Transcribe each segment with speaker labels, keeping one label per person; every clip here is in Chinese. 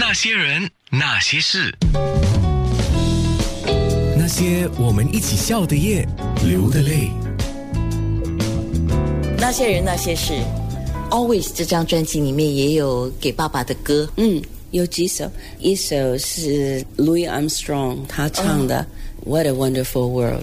Speaker 1: 那些人，那些事，
Speaker 2: 那些我们一起笑的夜，流的泪。
Speaker 3: 那些人，那些事。Always 这张专辑里面也有给爸爸的歌，
Speaker 4: 嗯，有几首，一首是 Louis Armstrong 他唱的《What a Wonderful World》，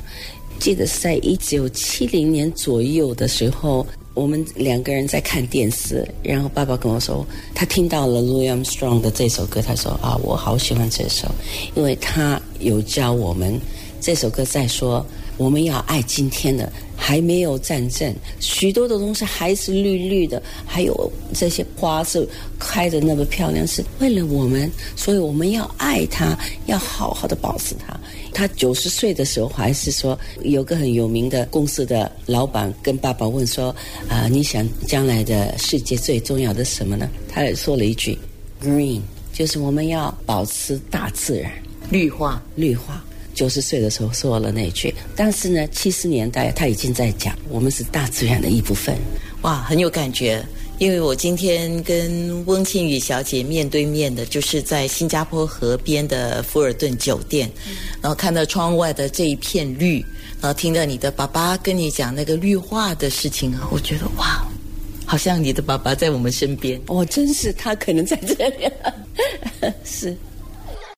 Speaker 4: 记得是在一九七零年左右的时候，我们两个人在看电视，然后爸爸跟我说，他听到了 Louis Armstrong 的这首歌，他说啊，我好喜欢这首，因为他有教我们这首歌在说。我们要爱今天的，还没有战争，许多的东西还是绿绿的，还有这些花是开的那么漂亮，是为了我们，所以我们要爱它，要好好的保持它。他九十岁的时候，还是说有个很有名的公司的老板跟爸爸问说：“啊，你想将来的世界最重要的什么呢？”他也说了一句：“Green，就是我们要保持大自然，
Speaker 3: 绿化，
Speaker 4: 绿化。”九十岁的时候说了那句，但是呢，七十年代他已经在讲，我们是大自然的一部分，
Speaker 3: 哇，很有感觉。因为我今天跟翁庆宇小姐面对面的，就是在新加坡河边的富尔顿酒店，然后看到窗外的这一片绿，然后听到你的爸爸跟你讲那个绿化的事情啊，我觉得哇，好像你的爸爸在我们身边。
Speaker 4: 哦，真是他可能在这里，是。